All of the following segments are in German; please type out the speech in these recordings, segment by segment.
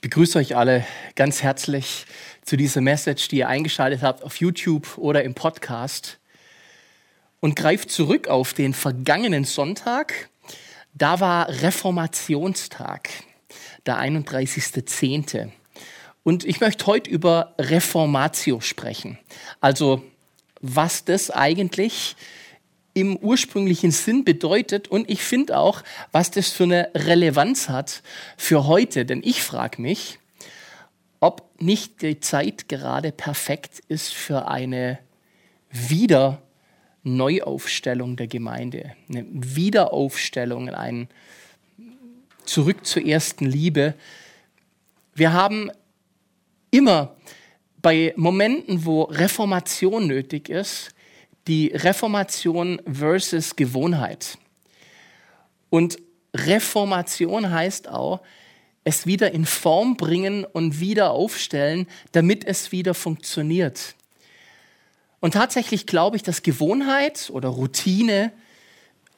Ich begrüße euch alle ganz herzlich zu dieser Message, die ihr eingeschaltet habt auf YouTube oder im Podcast und greift zurück auf den vergangenen Sonntag. Da war Reformationstag, der 31.10. Und ich möchte heute über Reformatio sprechen. Also was das eigentlich im ursprünglichen Sinn bedeutet und ich finde auch, was das für eine Relevanz hat für heute. Denn ich frage mich, ob nicht die Zeit gerade perfekt ist für eine Wiederneuaufstellung der Gemeinde, eine Wiederaufstellung, ein Zurück zur ersten Liebe. Wir haben immer bei Momenten, wo Reformation nötig ist, die Reformation versus Gewohnheit. Und Reformation heißt auch, es wieder in Form bringen und wieder aufstellen, damit es wieder funktioniert. Und tatsächlich glaube ich, dass Gewohnheit oder Routine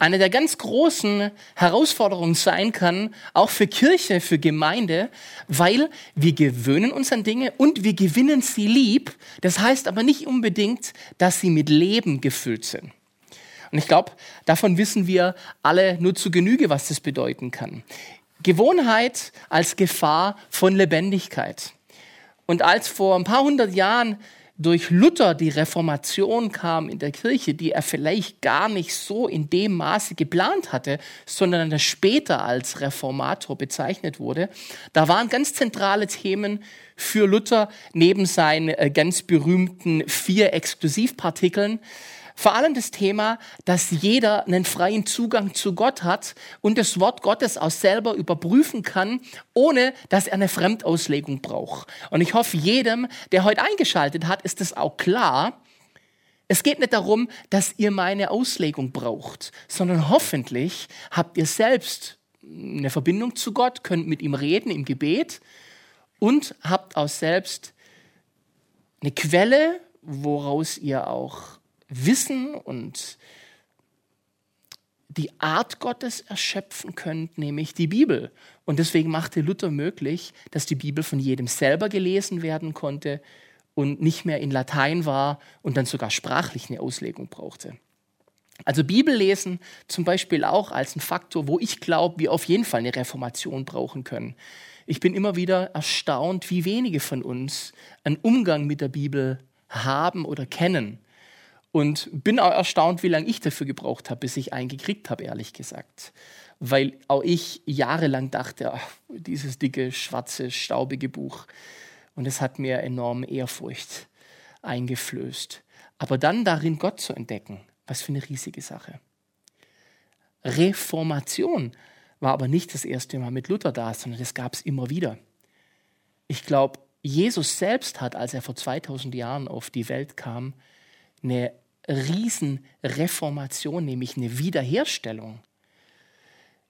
eine der ganz großen Herausforderungen sein kann, auch für Kirche, für Gemeinde, weil wir gewöhnen uns an Dinge und wir gewinnen sie lieb. Das heißt aber nicht unbedingt, dass sie mit Leben gefüllt sind. Und ich glaube, davon wissen wir alle nur zu Genüge, was das bedeuten kann. Gewohnheit als Gefahr von Lebendigkeit. Und als vor ein paar hundert Jahren durch Luther die Reformation kam in der Kirche, die er vielleicht gar nicht so in dem Maße geplant hatte, sondern er später als Reformator bezeichnet wurde, da waren ganz zentrale Themen für Luther neben seinen äh, ganz berühmten vier Exklusivpartikeln vor allem das Thema, dass jeder einen freien Zugang zu Gott hat und das Wort Gottes auch selber überprüfen kann, ohne dass er eine Fremdauslegung braucht. Und ich hoffe, jedem, der heute eingeschaltet hat, ist es auch klar. Es geht nicht darum, dass ihr meine Auslegung braucht, sondern hoffentlich habt ihr selbst eine Verbindung zu Gott, könnt mit ihm reden im Gebet und habt auch selbst eine Quelle, woraus ihr auch Wissen und die Art Gottes erschöpfen könnt, nämlich die Bibel. Und deswegen machte Luther möglich, dass die Bibel von jedem selber gelesen werden konnte und nicht mehr in Latein war und dann sogar sprachlich eine Auslegung brauchte. Also Bibel lesen zum Beispiel auch als ein Faktor, wo ich glaube, wir auf jeden Fall eine Reformation brauchen können. Ich bin immer wieder erstaunt, wie wenige von uns einen Umgang mit der Bibel haben oder kennen. Und bin auch erstaunt, wie lange ich dafür gebraucht habe, bis ich einen gekriegt habe, ehrlich gesagt. Weil auch ich jahrelang dachte, ach, dieses dicke, schwarze, staubige Buch. Und es hat mir enorm Ehrfurcht eingeflößt. Aber dann darin Gott zu entdecken, was für eine riesige Sache. Reformation war aber nicht das erste Mal mit Luther da, sondern das gab es immer wieder. Ich glaube, Jesus selbst hat, als er vor 2000 Jahren auf die Welt kam, eine Riesenreformation, nämlich eine Wiederherstellung,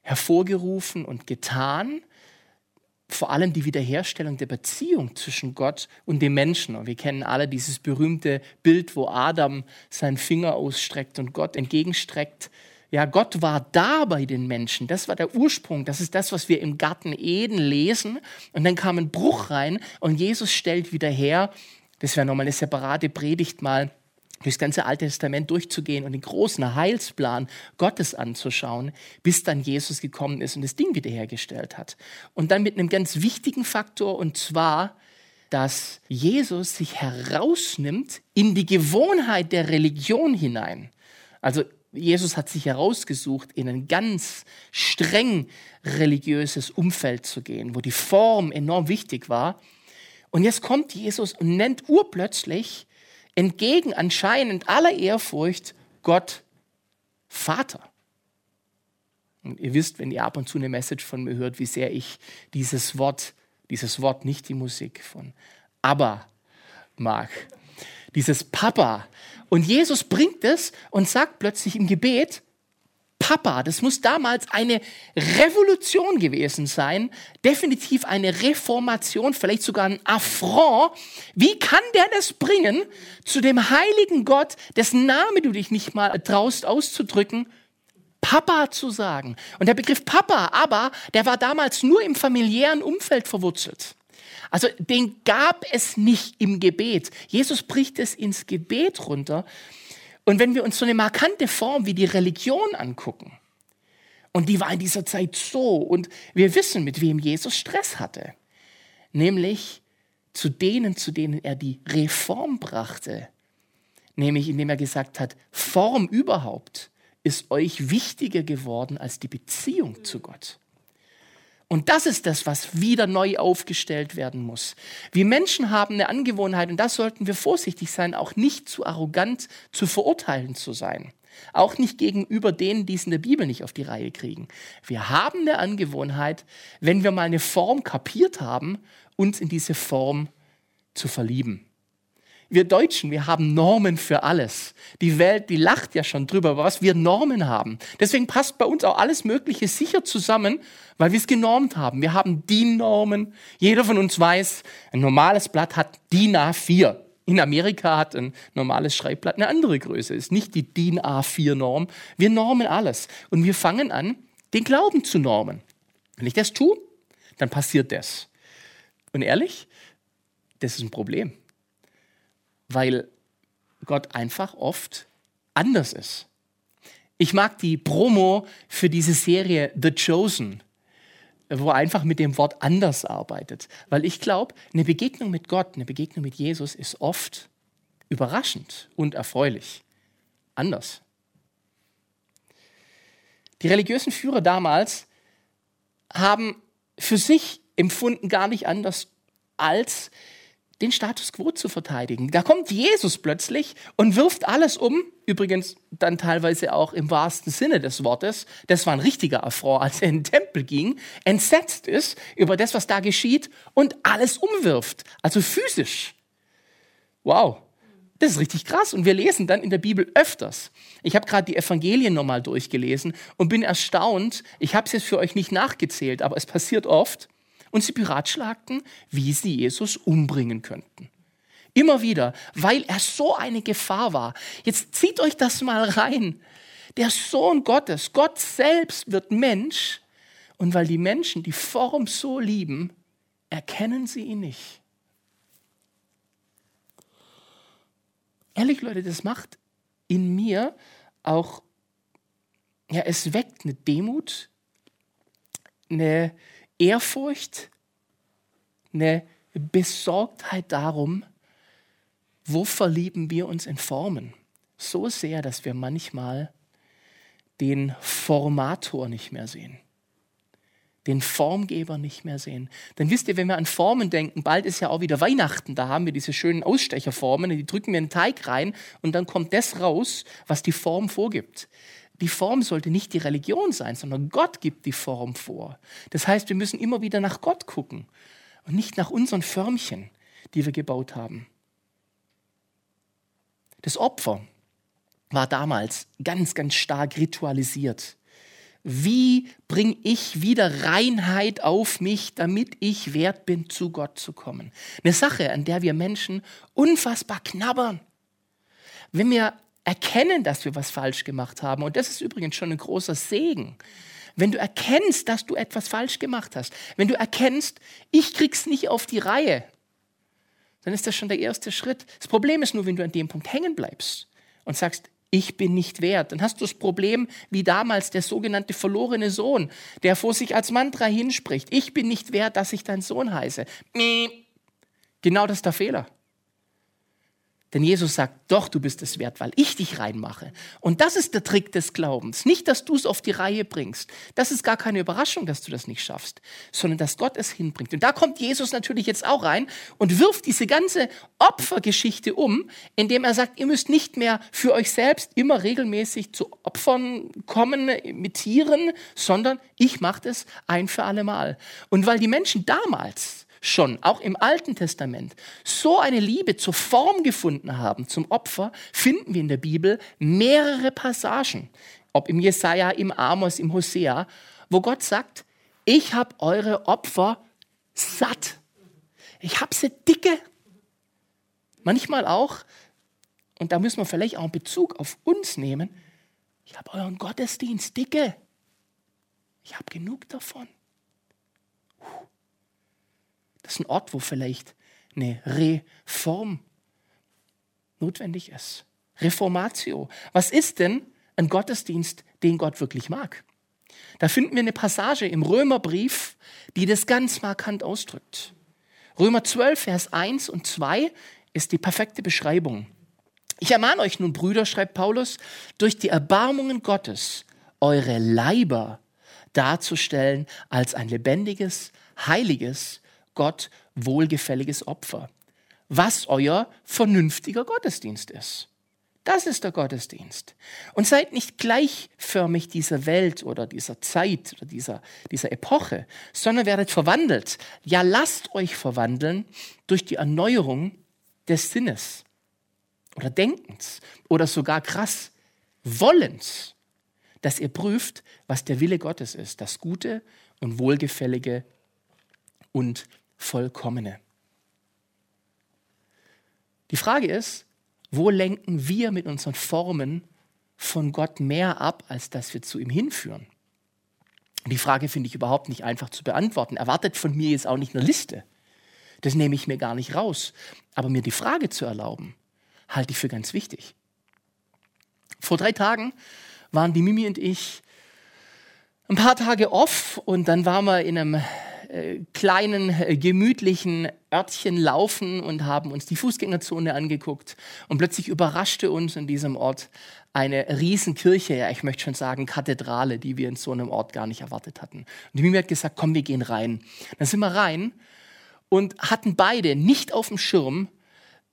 hervorgerufen und getan. Vor allem die Wiederherstellung der Beziehung zwischen Gott und dem Menschen. Und wir kennen alle dieses berühmte Bild, wo Adam seinen Finger ausstreckt und Gott entgegenstreckt. Ja, Gott war da bei den Menschen. Das war der Ursprung. Das ist das, was wir im Garten Eden lesen. Und dann kam ein Bruch rein und Jesus stellt wieder her. Das wäre nochmal eine separate Predigt mal durchs ganze Alte Testament durchzugehen und den großen Heilsplan Gottes anzuschauen, bis dann Jesus gekommen ist und das Ding wiederhergestellt hat. Und dann mit einem ganz wichtigen Faktor, und zwar, dass Jesus sich herausnimmt in die Gewohnheit der Religion hinein. Also Jesus hat sich herausgesucht, in ein ganz streng religiöses Umfeld zu gehen, wo die Form enorm wichtig war. Und jetzt kommt Jesus und nennt urplötzlich entgegen anscheinend aller Ehrfurcht Gott Vater. Und ihr wisst, wenn ihr ab und zu eine Message von mir hört, wie sehr ich dieses Wort, dieses Wort, nicht die Musik von Abba mag. Dieses Papa. Und Jesus bringt es und sagt plötzlich im Gebet, Papa. Das muss damals eine Revolution gewesen sein, definitiv eine Reformation, vielleicht sogar ein Affront. Wie kann der das bringen, zu dem heiligen Gott, dessen Name du dich nicht mal traust auszudrücken, Papa zu sagen? Und der Begriff Papa, aber, der war damals nur im familiären Umfeld verwurzelt. Also den gab es nicht im Gebet. Jesus bricht es ins Gebet runter. Und wenn wir uns so eine markante Form wie die Religion angucken, und die war in dieser Zeit so, und wir wissen, mit wem Jesus Stress hatte, nämlich zu denen, zu denen er die Reform brachte, nämlich indem er gesagt hat, Form überhaupt ist euch wichtiger geworden als die Beziehung zu Gott. Und das ist das, was wieder neu aufgestellt werden muss. Wir Menschen haben eine Angewohnheit, und das sollten wir vorsichtig sein, auch nicht zu arrogant zu verurteilen zu sein. Auch nicht gegenüber denen, die es in der Bibel nicht auf die Reihe kriegen. Wir haben eine Angewohnheit, wenn wir mal eine Form kapiert haben, uns in diese Form zu verlieben wir Deutschen, wir haben Normen für alles. Die Welt, die lacht ja schon drüber, was wir Normen haben. Deswegen passt bei uns auch alles Mögliche sicher zusammen, weil wir es genormt haben. Wir haben DIN-Normen. Jeder von uns weiß, ein normales Blatt hat DIN A4. In Amerika hat ein normales Schreibblatt eine andere Größe. Ist nicht die DIN A4-Norm. Wir normen alles. Und wir fangen an, den Glauben zu normen. Wenn ich das tue, dann passiert das. Und ehrlich, das ist ein Problem weil Gott einfach oft anders ist. Ich mag die Promo für diese Serie The Chosen, wo er einfach mit dem Wort anders arbeitet, weil ich glaube, eine Begegnung mit Gott, eine Begegnung mit Jesus ist oft überraschend und erfreulich. Anders. Die religiösen Führer damals haben für sich empfunden gar nicht anders als den Status quo zu verteidigen. Da kommt Jesus plötzlich und wirft alles um, übrigens dann teilweise auch im wahrsten Sinne des Wortes. Das war ein richtiger Affront, als er in den Tempel ging, entsetzt ist über das, was da geschieht und alles umwirft, also physisch. Wow, das ist richtig krass und wir lesen dann in der Bibel öfters. Ich habe gerade die Evangelien nochmal durchgelesen und bin erstaunt, ich habe es jetzt für euch nicht nachgezählt, aber es passiert oft, und sie beratschlagten, wie sie Jesus umbringen könnten. Immer wieder, weil er so eine Gefahr war. Jetzt zieht euch das mal rein. Der Sohn Gottes, Gott selbst wird Mensch und weil die Menschen die Form so lieben, erkennen sie ihn nicht. Ehrlich Leute, das macht in mir auch, ja, es weckt eine Demut, eine, Ehrfurcht, eine Besorgtheit darum, wo verlieben wir uns in Formen. So sehr, dass wir manchmal den Formator nicht mehr sehen, den Formgeber nicht mehr sehen. Denn wisst ihr, wenn wir an Formen denken, bald ist ja auch wieder Weihnachten, da haben wir diese schönen Ausstecherformen, die drücken wir in den Teig rein und dann kommt das raus, was die Form vorgibt die Form sollte nicht die Religion sein, sondern Gott gibt die Form vor. Das heißt, wir müssen immer wieder nach Gott gucken und nicht nach unseren Förmchen, die wir gebaut haben. Das Opfer war damals ganz, ganz stark ritualisiert. Wie bringe ich wieder Reinheit auf mich, damit ich wert bin, zu Gott zu kommen? Eine Sache, an der wir Menschen unfassbar knabbern. Wenn wir erkennen, dass wir was falsch gemacht haben. Und das ist übrigens schon ein großer Segen. Wenn du erkennst, dass du etwas falsch gemacht hast, wenn du erkennst, ich krieg's nicht auf die Reihe, dann ist das schon der erste Schritt. Das Problem ist nur, wenn du an dem Punkt hängen bleibst und sagst, ich bin nicht wert. Dann hast du das Problem wie damals der sogenannte verlorene Sohn, der vor sich als Mantra hinspricht. Ich bin nicht wert, dass ich dein Sohn heiße. Genau das ist der Fehler. Denn Jesus sagt, doch, du bist es wert, weil ich dich reinmache. Und das ist der Trick des Glaubens. Nicht, dass du es auf die Reihe bringst. Das ist gar keine Überraschung, dass du das nicht schaffst, sondern dass Gott es hinbringt. Und da kommt Jesus natürlich jetzt auch rein und wirft diese ganze Opfergeschichte um, indem er sagt, ihr müsst nicht mehr für euch selbst immer regelmäßig zu Opfern kommen mit Tieren, sondern ich mache das ein für alle Mal. Und weil die Menschen damals schon, auch im Alten Testament, so eine Liebe zur Form gefunden haben, zum Opfer, finden wir in der Bibel mehrere Passagen, ob im Jesaja, im Amos, im Hosea, wo Gott sagt, ich habe eure Opfer satt. Ich habe sie dicke. Manchmal auch, und da müssen wir vielleicht auch einen Bezug auf uns nehmen, ich habe euren Gottesdienst dicke. Ich habe genug davon. Ist ein Ort, wo vielleicht eine Reform notwendig ist. Reformatio. Was ist denn ein Gottesdienst, den Gott wirklich mag? Da finden wir eine Passage im Römerbrief, die das ganz markant ausdrückt. Römer 12, Vers 1 und 2 ist die perfekte Beschreibung. Ich ermahne euch nun, Brüder, schreibt Paulus, durch die Erbarmungen Gottes eure Leiber darzustellen als ein lebendiges, heiliges, Gott wohlgefälliges Opfer, was euer vernünftiger Gottesdienst ist. Das ist der Gottesdienst. Und seid nicht gleichförmig dieser Welt oder dieser Zeit oder dieser, dieser Epoche, sondern werdet verwandelt. Ja, lasst euch verwandeln durch die Erneuerung des Sinnes oder Denkens oder sogar krass Wollens, dass ihr prüft, was der Wille Gottes ist, das Gute und Wohlgefällige und Vollkommene. Die Frage ist, wo lenken wir mit unseren Formen von Gott mehr ab, als dass wir zu ihm hinführen? Die Frage finde ich überhaupt nicht einfach zu beantworten. Erwartet von mir jetzt auch nicht eine Liste. Das nehme ich mir gar nicht raus. Aber mir die Frage zu erlauben, halte ich für ganz wichtig. Vor drei Tagen waren die Mimi und ich ein paar Tage off und dann waren wir in einem kleinen, äh, gemütlichen Örtchen laufen und haben uns die Fußgängerzone angeguckt. Und plötzlich überraschte uns in diesem Ort eine Riesenkirche, ja, ich möchte schon sagen Kathedrale, die wir in so einem Ort gar nicht erwartet hatten. Und die Mimi hat gesagt, komm, wir gehen rein. Dann sind wir rein und hatten beide nicht auf dem Schirm,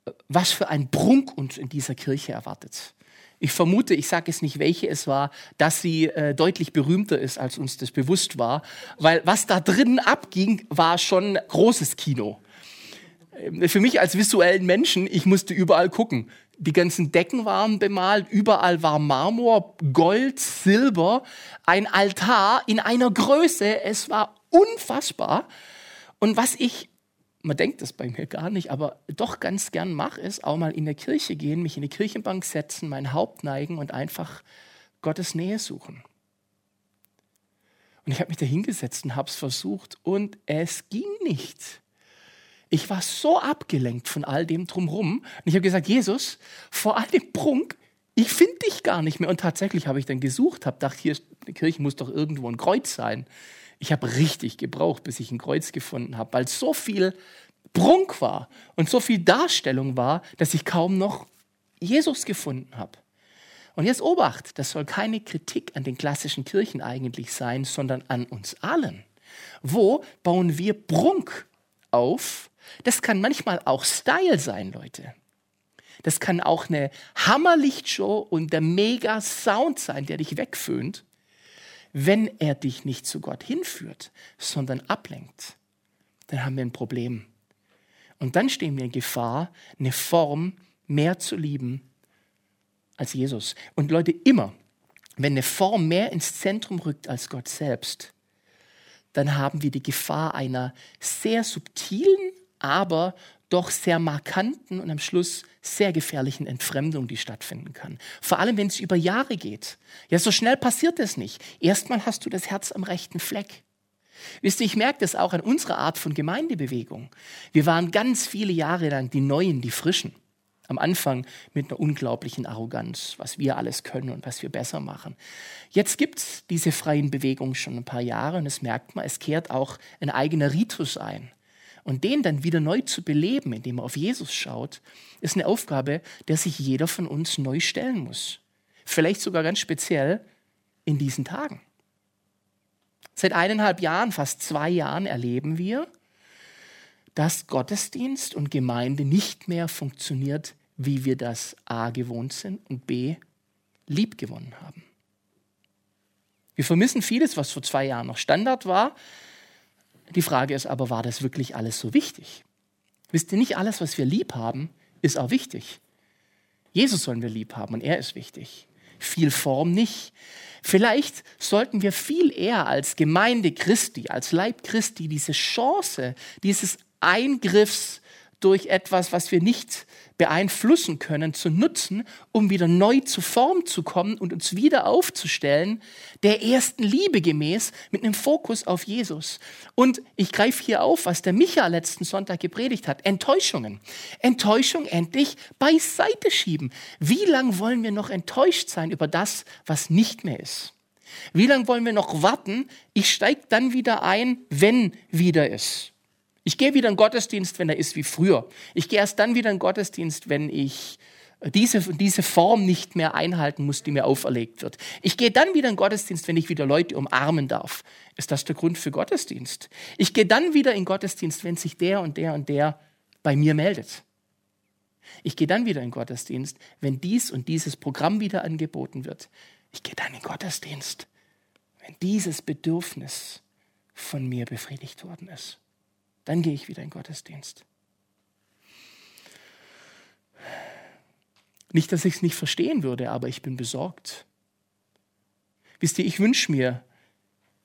äh, was für ein Prunk uns in dieser Kirche erwartet. Ich vermute, ich sage es nicht, welche es war, dass sie äh, deutlich berühmter ist, als uns das bewusst war. Weil was da drin abging, war schon großes Kino. Ähm, für mich als visuellen Menschen, ich musste überall gucken. Die ganzen Decken waren bemalt, überall war Marmor, Gold, Silber, ein Altar in einer Größe, es war unfassbar. Und was ich man denkt das bei mir gar nicht, aber doch ganz gern mache, ist auch mal in der Kirche gehen, mich in die Kirchenbank setzen, mein Haupt neigen und einfach Gottes Nähe suchen. Und ich habe mich da hingesetzt und habe es versucht und es ging nicht. Ich war so abgelenkt von all dem drumherum. Und ich habe gesagt, Jesus, vor all dem Prunk, ich finde dich gar nicht mehr. Und tatsächlich habe ich dann gesucht, habe gedacht, hier, die Kirche muss doch irgendwo ein Kreuz sein. Ich habe richtig gebraucht, bis ich ein Kreuz gefunden habe, weil so viel Prunk war und so viel Darstellung war, dass ich kaum noch Jesus gefunden habe. Und jetzt Obacht, das soll keine Kritik an den klassischen Kirchen eigentlich sein, sondern an uns allen. Wo bauen wir Prunk auf? Das kann manchmal auch Style sein, Leute. Das kann auch eine Hammerlichtshow und der Mega-Sound sein, der dich wegföhnt wenn er dich nicht zu Gott hinführt, sondern ablenkt, dann haben wir ein Problem. Und dann stehen wir in Gefahr, eine Form mehr zu lieben als Jesus. Und Leute, immer, wenn eine Form mehr ins Zentrum rückt als Gott selbst, dann haben wir die Gefahr einer sehr subtilen, aber doch sehr markanten und am Schluss sehr gefährlichen Entfremdung, die stattfinden kann. Vor allem, wenn es über Jahre geht. Ja, so schnell passiert es nicht. Erstmal hast du das Herz am rechten Fleck. Wisst ihr, ich merke das auch an unserer Art von Gemeindebewegung. Wir waren ganz viele Jahre lang die Neuen, die Frischen. Am Anfang mit einer unglaublichen Arroganz, was wir alles können und was wir besser machen. Jetzt gibt es diese freien Bewegungen schon ein paar Jahre und es merkt man, es kehrt auch ein eigener Ritus ein. Und den dann wieder neu zu beleben, indem er auf Jesus schaut, ist eine Aufgabe, der sich jeder von uns neu stellen muss. Vielleicht sogar ganz speziell in diesen Tagen. Seit eineinhalb Jahren, fast zwei Jahren erleben wir, dass Gottesdienst und Gemeinde nicht mehr funktioniert, wie wir das A gewohnt sind und B lieb gewonnen haben. Wir vermissen vieles, was vor zwei Jahren noch Standard war, die Frage ist aber, war das wirklich alles so wichtig? Wisst ihr, nicht alles, was wir lieb haben, ist auch wichtig. Jesus sollen wir lieb haben und er ist wichtig. Viel Form nicht. Vielleicht sollten wir viel eher als Gemeinde Christi, als Leib Christi diese Chance dieses Eingriffs durch etwas, was wir nicht beeinflussen können, zu nutzen, um wieder neu zu Form zu kommen und uns wieder aufzustellen, der ersten Liebe gemäß, mit einem Fokus auf Jesus. Und ich greife hier auf, was der Micha letzten Sonntag gepredigt hat. Enttäuschungen. Enttäuschung endlich beiseite schieben. Wie lange wollen wir noch enttäuscht sein über das, was nicht mehr ist? Wie lange wollen wir noch warten? Ich steige dann wieder ein, wenn wieder ist. Ich gehe wieder in Gottesdienst, wenn er ist wie früher. Ich gehe erst dann wieder in Gottesdienst, wenn ich diese, diese Form nicht mehr einhalten muss, die mir auferlegt wird. Ich gehe dann wieder in Gottesdienst, wenn ich wieder Leute umarmen darf. Ist das der Grund für Gottesdienst? Ich gehe dann wieder in Gottesdienst, wenn sich der und der und der bei mir meldet. Ich gehe dann wieder in Gottesdienst, wenn dies und dieses Programm wieder angeboten wird. Ich gehe dann in Gottesdienst, wenn dieses Bedürfnis von mir befriedigt worden ist. Dann gehe ich wieder in Gottesdienst. Nicht, dass ich es nicht verstehen würde, aber ich bin besorgt. Wisst ihr, ich wünsche mir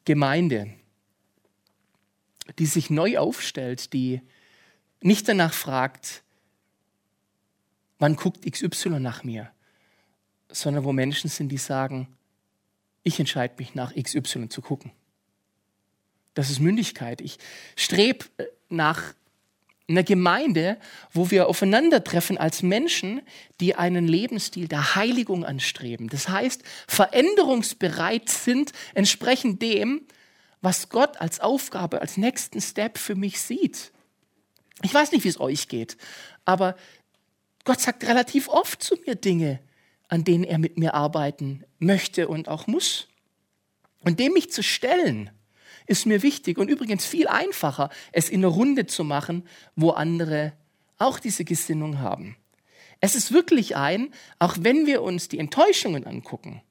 Gemeinde, die sich neu aufstellt, die nicht danach fragt, wann guckt XY nach mir, sondern wo Menschen sind, die sagen, ich entscheide mich nach XY zu gucken. Das ist Mündigkeit. Ich strebe äh, nach einer Gemeinde, wo wir aufeinandertreffen als Menschen, die einen Lebensstil der Heiligung anstreben. Das heißt, veränderungsbereit sind entsprechend dem, was Gott als Aufgabe, als nächsten Step für mich sieht. Ich weiß nicht, wie es euch geht, aber Gott sagt relativ oft zu mir Dinge, an denen er mit mir arbeiten möchte und auch muss. Und dem mich zu stellen, ist mir wichtig und übrigens viel einfacher, es in einer Runde zu machen, wo andere auch diese Gesinnung haben. Es ist wirklich ein, auch wenn wir uns die Enttäuschungen angucken,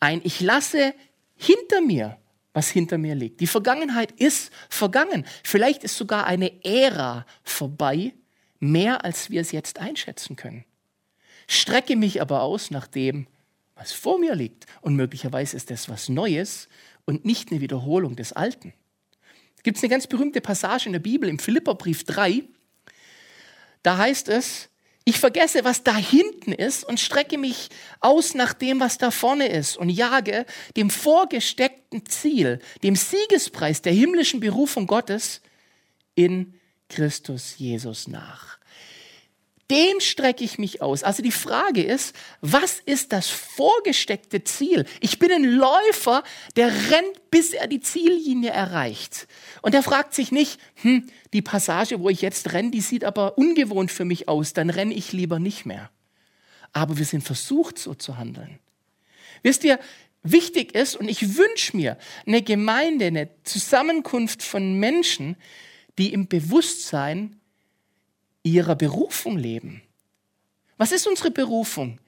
ein Ich lasse hinter mir, was hinter mir liegt. Die Vergangenheit ist vergangen. Vielleicht ist sogar eine Ära vorbei, mehr als wir es jetzt einschätzen können. Strecke mich aber aus nach dem, was vor mir liegt. Und möglicherweise ist das was Neues und nicht eine Wiederholung des Alten. Es gibt eine ganz berühmte Passage in der Bibel, im Philipperbrief 3. Da heißt es, ich vergesse, was da hinten ist und strecke mich aus nach dem, was da vorne ist und jage dem vorgesteckten Ziel, dem Siegespreis der himmlischen Berufung Gottes in Christus Jesus nach dem strecke ich mich aus. Also die Frage ist, was ist das vorgesteckte Ziel? Ich bin ein Läufer, der rennt, bis er die Ziellinie erreicht. Und er fragt sich nicht, hm, die Passage, wo ich jetzt renne, die sieht aber ungewohnt für mich aus, dann renne ich lieber nicht mehr. Aber wir sind versucht, so zu handeln. Wisst ihr, wichtig ist, und ich wünsche mir eine Gemeinde, eine Zusammenkunft von Menschen, die im Bewusstsein ihrer Berufung leben. Was ist unsere Berufung?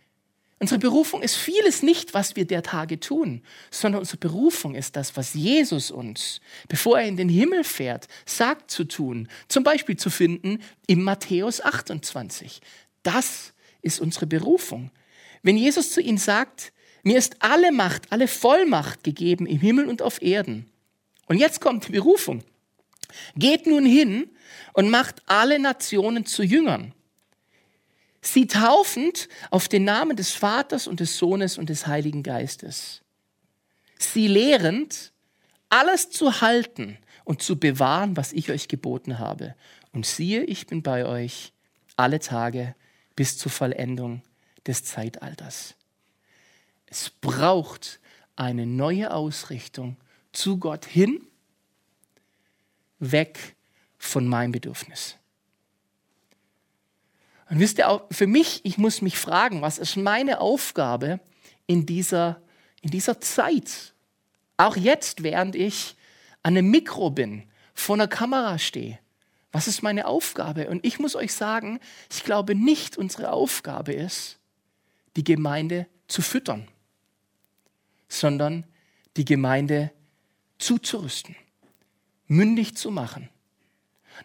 Unsere Berufung ist vieles nicht, was wir der Tage tun, sondern unsere Berufung ist das, was Jesus uns, bevor er in den Himmel fährt, sagt zu tun. Zum Beispiel zu finden im Matthäus 28. Das ist unsere Berufung. Wenn Jesus zu ihnen sagt, mir ist alle Macht, alle Vollmacht gegeben im Himmel und auf Erden. Und jetzt kommt die Berufung. Geht nun hin und macht alle Nationen zu Jüngern. Sie taufend auf den Namen des Vaters und des Sohnes und des Heiligen Geistes. Sie lehrend, alles zu halten und zu bewahren, was ich euch geboten habe. Und siehe, ich bin bei euch alle Tage bis zur Vollendung des Zeitalters. Es braucht eine neue Ausrichtung zu Gott hin, weg von meinem Bedürfnis. Und wisst ihr auch, für mich, ich muss mich fragen, was ist meine Aufgabe in dieser, in dieser Zeit? Auch jetzt, während ich an einem Mikro bin, vor einer Kamera stehe. Was ist meine Aufgabe? Und ich muss euch sagen, ich glaube nicht, unsere Aufgabe ist, die Gemeinde zu füttern, sondern die Gemeinde zuzurüsten, mündig zu machen,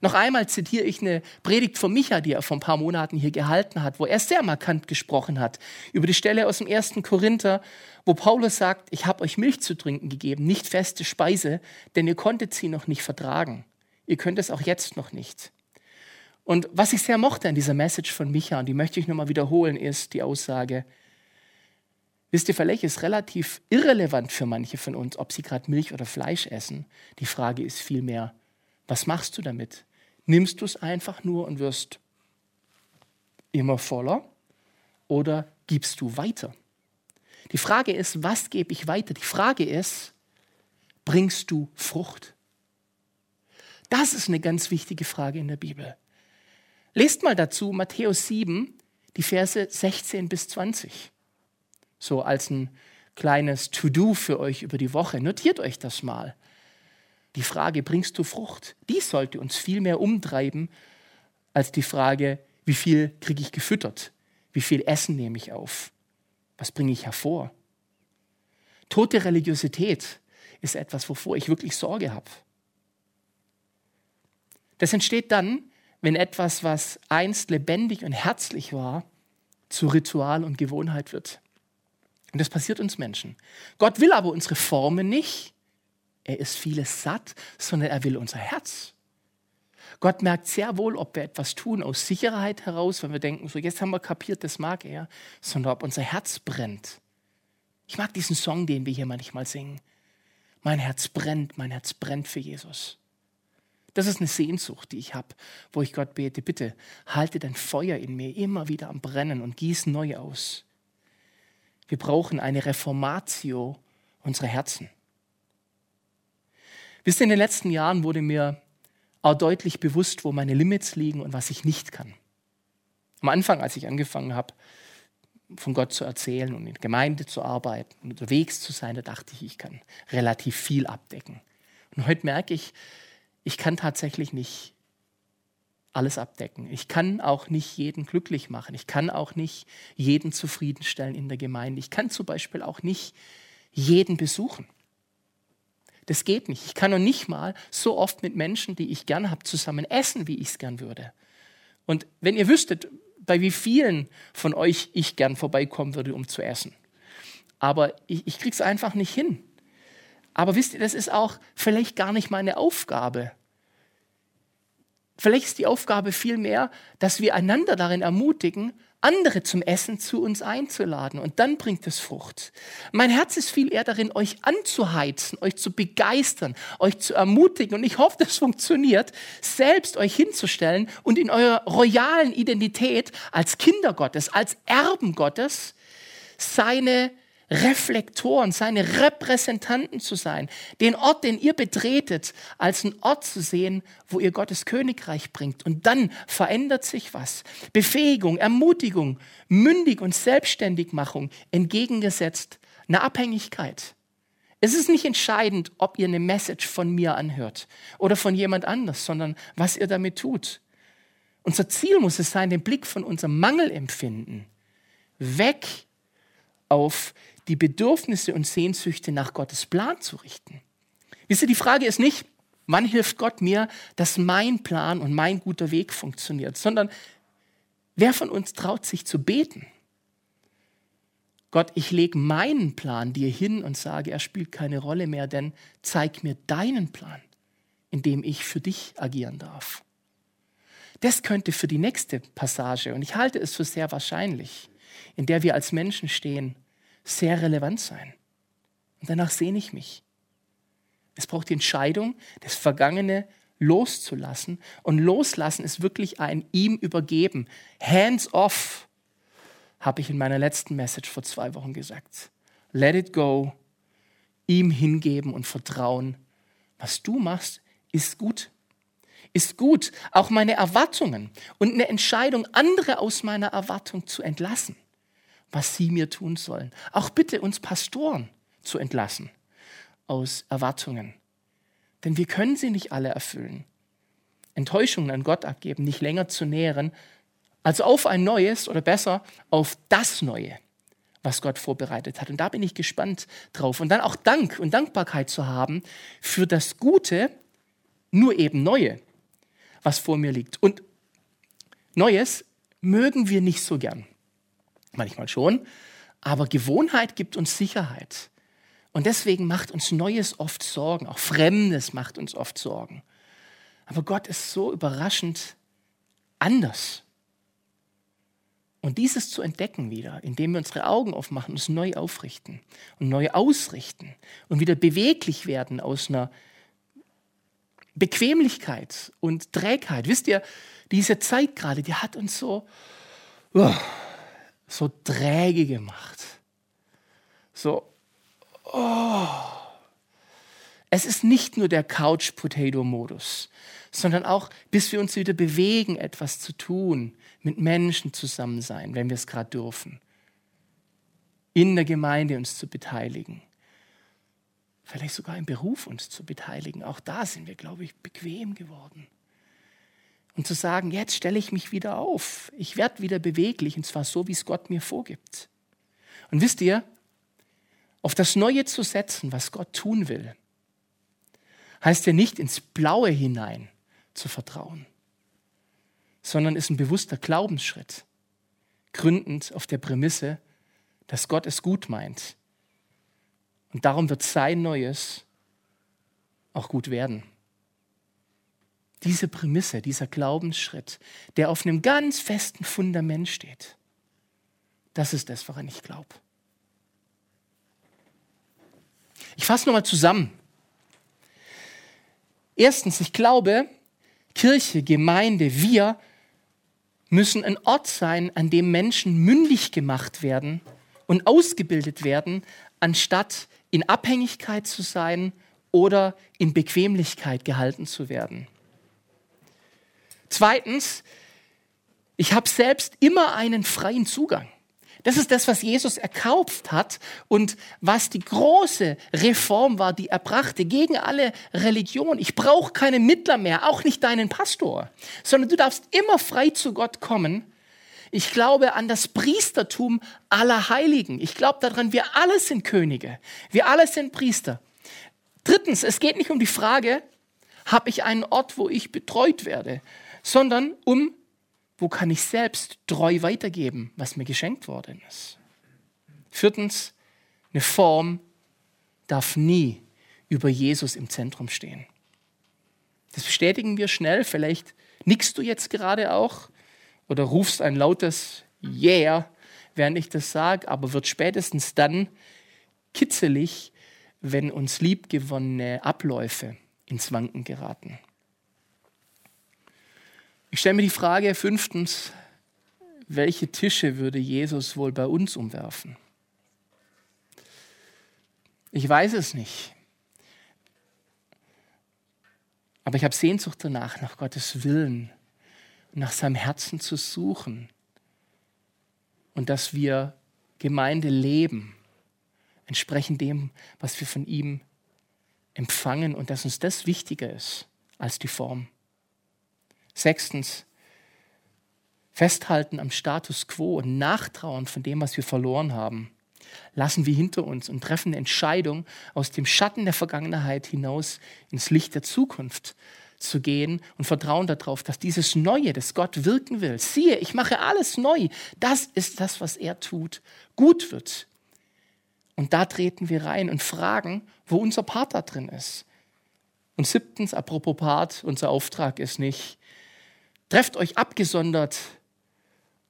noch einmal zitiere ich eine Predigt von Micha, die er vor ein paar Monaten hier gehalten hat, wo er sehr markant gesprochen hat über die Stelle aus dem ersten Korinther, wo Paulus sagt, ich habe euch Milch zu trinken gegeben, nicht feste Speise, denn ihr konntet sie noch nicht vertragen. Ihr könnt es auch jetzt noch nicht. Und was ich sehr mochte an dieser Message von Micha, und die möchte ich nochmal wiederholen, ist die Aussage, wisst ihr, vielleicht ist relativ irrelevant für manche von uns, ob sie gerade Milch oder Fleisch essen. Die Frage ist vielmehr, was machst du damit? Nimmst du es einfach nur und wirst immer voller oder gibst du weiter? Die Frage ist, was gebe ich weiter? Die Frage ist, bringst du Frucht? Das ist eine ganz wichtige Frage in der Bibel. Lest mal dazu Matthäus 7, die Verse 16 bis 20. So als ein kleines To-Do für euch über die Woche. Notiert euch das mal. Die Frage, bringst du Frucht? Die sollte uns viel mehr umtreiben als die Frage, wie viel kriege ich gefüttert? Wie viel Essen nehme ich auf? Was bringe ich hervor? Tote Religiosität ist etwas, wovor ich wirklich Sorge habe. Das entsteht dann, wenn etwas, was einst lebendig und herzlich war, zu Ritual und Gewohnheit wird. Und das passiert uns Menschen. Gott will aber unsere Formen nicht. Er ist vieles satt, sondern er will unser Herz. Gott merkt sehr wohl, ob wir etwas tun aus Sicherheit heraus, wenn wir denken, so jetzt haben wir kapiert, das mag er, sondern ob unser Herz brennt. Ich mag diesen Song, den wir hier manchmal singen. Mein Herz brennt, mein Herz brennt für Jesus. Das ist eine Sehnsucht, die ich habe, wo ich Gott bete, bitte halte dein Feuer in mir immer wieder am Brennen und gieß neu aus. Wir brauchen eine Reformatio unserer Herzen. Ihr, in den letzten Jahren wurde mir auch deutlich bewusst, wo meine Limits liegen und was ich nicht kann. Am Anfang, als ich angefangen habe, von Gott zu erzählen und in der Gemeinde zu arbeiten und unterwegs zu sein, da dachte ich, ich kann relativ viel abdecken. Und heute merke ich, ich kann tatsächlich nicht alles abdecken. Ich kann auch nicht jeden glücklich machen. Ich kann auch nicht jeden zufriedenstellen in der Gemeinde. Ich kann zum Beispiel auch nicht jeden besuchen. Das geht nicht. Ich kann noch nicht mal so oft mit Menschen, die ich gern habe, zusammen essen, wie ich es gern würde. Und wenn ihr wüsstet, bei wie vielen von euch ich gern vorbeikommen würde, um zu essen. Aber ich, ich es einfach nicht hin. Aber wisst ihr, das ist auch vielleicht gar nicht meine Aufgabe. Vielleicht ist die Aufgabe vielmehr, dass wir einander darin ermutigen, andere zum Essen zu uns einzuladen. Und dann bringt es Frucht. Mein Herz ist viel eher darin, euch anzuheizen, euch zu begeistern, euch zu ermutigen. Und ich hoffe, das funktioniert, selbst euch hinzustellen und in eurer royalen Identität als Kinder Gottes, als Erben Gottes, seine Reflektoren, seine Repräsentanten zu sein, den Ort, den ihr betretet, als einen Ort zu sehen, wo ihr Gottes Königreich bringt. Und dann verändert sich was. Befähigung, Ermutigung, Mündig und Selbstständigmachung entgegengesetzt eine Abhängigkeit. Es ist nicht entscheidend, ob ihr eine Message von mir anhört oder von jemand anders, sondern was ihr damit tut. Unser Ziel muss es sein, den Blick von unserem Mangelempfinden weg auf die Bedürfnisse und Sehnsüchte nach Gottes Plan zu richten. Wisst ihr, die Frage ist nicht, wann hilft Gott mir, dass mein Plan und mein guter Weg funktioniert, sondern wer von uns traut sich zu beten? Gott, ich lege meinen Plan dir hin und sage, er spielt keine Rolle mehr, denn zeig mir deinen Plan, in dem ich für dich agieren darf. Das könnte für die nächste Passage, und ich halte es für sehr wahrscheinlich, in der wir als Menschen stehen, sehr relevant sein. Und danach sehne ich mich. Es braucht die Entscheidung, das Vergangene loszulassen. Und loslassen ist wirklich ein ihm übergeben. Hands off, habe ich in meiner letzten Message vor zwei Wochen gesagt. Let it go, ihm hingeben und vertrauen. Was du machst, ist gut. Ist gut, auch meine Erwartungen und eine Entscheidung, andere aus meiner Erwartung zu entlassen was sie mir tun sollen. Auch bitte uns Pastoren zu entlassen aus Erwartungen. Denn wir können sie nicht alle erfüllen. Enttäuschungen an Gott abgeben, nicht länger zu nähren, also auf ein neues oder besser auf das Neue, was Gott vorbereitet hat. Und da bin ich gespannt drauf. Und dann auch Dank und Dankbarkeit zu haben für das Gute, nur eben Neue, was vor mir liegt. Und Neues mögen wir nicht so gern. Manchmal schon. Aber Gewohnheit gibt uns Sicherheit. Und deswegen macht uns Neues oft Sorgen. Auch Fremdes macht uns oft Sorgen. Aber Gott ist so überraschend anders. Und dieses zu entdecken wieder, indem wir unsere Augen aufmachen, uns neu aufrichten und neu ausrichten und wieder beweglich werden aus einer Bequemlichkeit und Trägheit. Wisst ihr, diese Zeit gerade, die hat uns so, oh, so träge gemacht. So, oh. Es ist nicht nur der Couch-Potato-Modus, sondern auch, bis wir uns wieder bewegen, etwas zu tun, mit Menschen zusammen sein, wenn wir es gerade dürfen, in der Gemeinde uns zu beteiligen, vielleicht sogar im Beruf uns zu beteiligen. Auch da sind wir, glaube ich, bequem geworden. Und zu sagen, jetzt stelle ich mich wieder auf, ich werde wieder beweglich, und zwar so, wie es Gott mir vorgibt. Und wisst ihr, auf das Neue zu setzen, was Gott tun will, heißt ja nicht ins Blaue hinein zu vertrauen, sondern ist ein bewusster Glaubensschritt, gründend auf der Prämisse, dass Gott es gut meint. Und darum wird sein Neues auch gut werden. Diese Prämisse, dieser Glaubensschritt, der auf einem ganz festen Fundament steht, das ist das, woran ich glaube. Ich fasse nochmal zusammen. Erstens, ich glaube, Kirche, Gemeinde, wir müssen ein Ort sein, an dem Menschen mündig gemacht werden und ausgebildet werden, anstatt in Abhängigkeit zu sein oder in Bequemlichkeit gehalten zu werden. Zweitens, ich habe selbst immer einen freien Zugang. Das ist das, was Jesus erkauft hat und was die große Reform war, die er brachte gegen alle Religionen. Ich brauche keinen Mittler mehr, auch nicht deinen Pastor, sondern du darfst immer frei zu Gott kommen. Ich glaube an das Priestertum aller Heiligen. Ich glaube daran, wir alle sind Könige. Wir alle sind Priester. Drittens, es geht nicht um die Frage, habe ich einen Ort, wo ich betreut werde, sondern um wo kann ich selbst treu weitergeben, was mir geschenkt worden ist. Viertens, eine Form darf nie über Jesus im Zentrum stehen. Das bestätigen wir schnell. Vielleicht nickst du jetzt gerade auch oder rufst ein lautes Yeah, während ich das sage, aber wird spätestens dann kitzelig, wenn uns liebgewonnene Abläufe ins Wanken geraten. Ich stelle mir die Frage fünftens, welche Tische würde Jesus wohl bei uns umwerfen? Ich weiß es nicht. Aber ich habe Sehnsucht danach, nach Gottes Willen nach seinem Herzen zu suchen. Und dass wir Gemeinde leben, entsprechend dem, was wir von ihm empfangen und dass uns das wichtiger ist als die Form. Sechstens, festhalten am Status quo und nachtrauern von dem, was wir verloren haben. Lassen wir hinter uns und treffen eine Entscheidung, aus dem Schatten der Vergangenheit hinaus ins Licht der Zukunft zu gehen und vertrauen darauf, dass dieses Neue, das Gott wirken will, siehe, ich mache alles neu, das ist das, was er tut, gut wird. Und da treten wir rein und fragen, wo unser Part da drin ist. Und siebtens, apropos Part, unser Auftrag ist nicht, Trefft euch abgesondert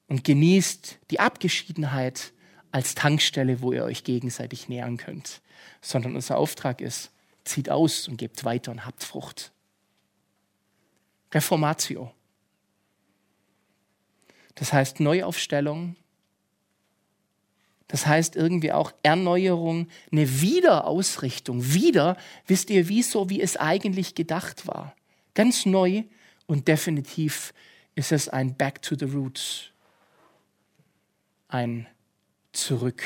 und genießt die Abgeschiedenheit als Tankstelle, wo ihr euch gegenseitig nähern könnt, sondern unser Auftrag ist, zieht aus und gebt weiter und habt Frucht. Reformatio. Das heißt Neuaufstellung. Das heißt irgendwie auch Erneuerung, eine Wiederausrichtung. Wieder, wisst ihr, wie wie es eigentlich gedacht war. Ganz neu und definitiv ist es ein Back to the Roots, ein Zurück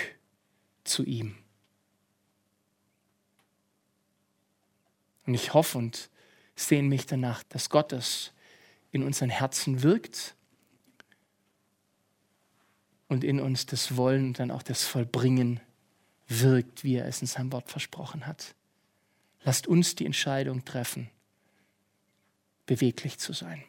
zu ihm. Und ich hoffe und sehne mich danach, dass Gott es in unseren Herzen wirkt und in uns das Wollen und dann auch das Vollbringen wirkt, wie er es in seinem Wort versprochen hat. Lasst uns die Entscheidung treffen beweglich zu sein.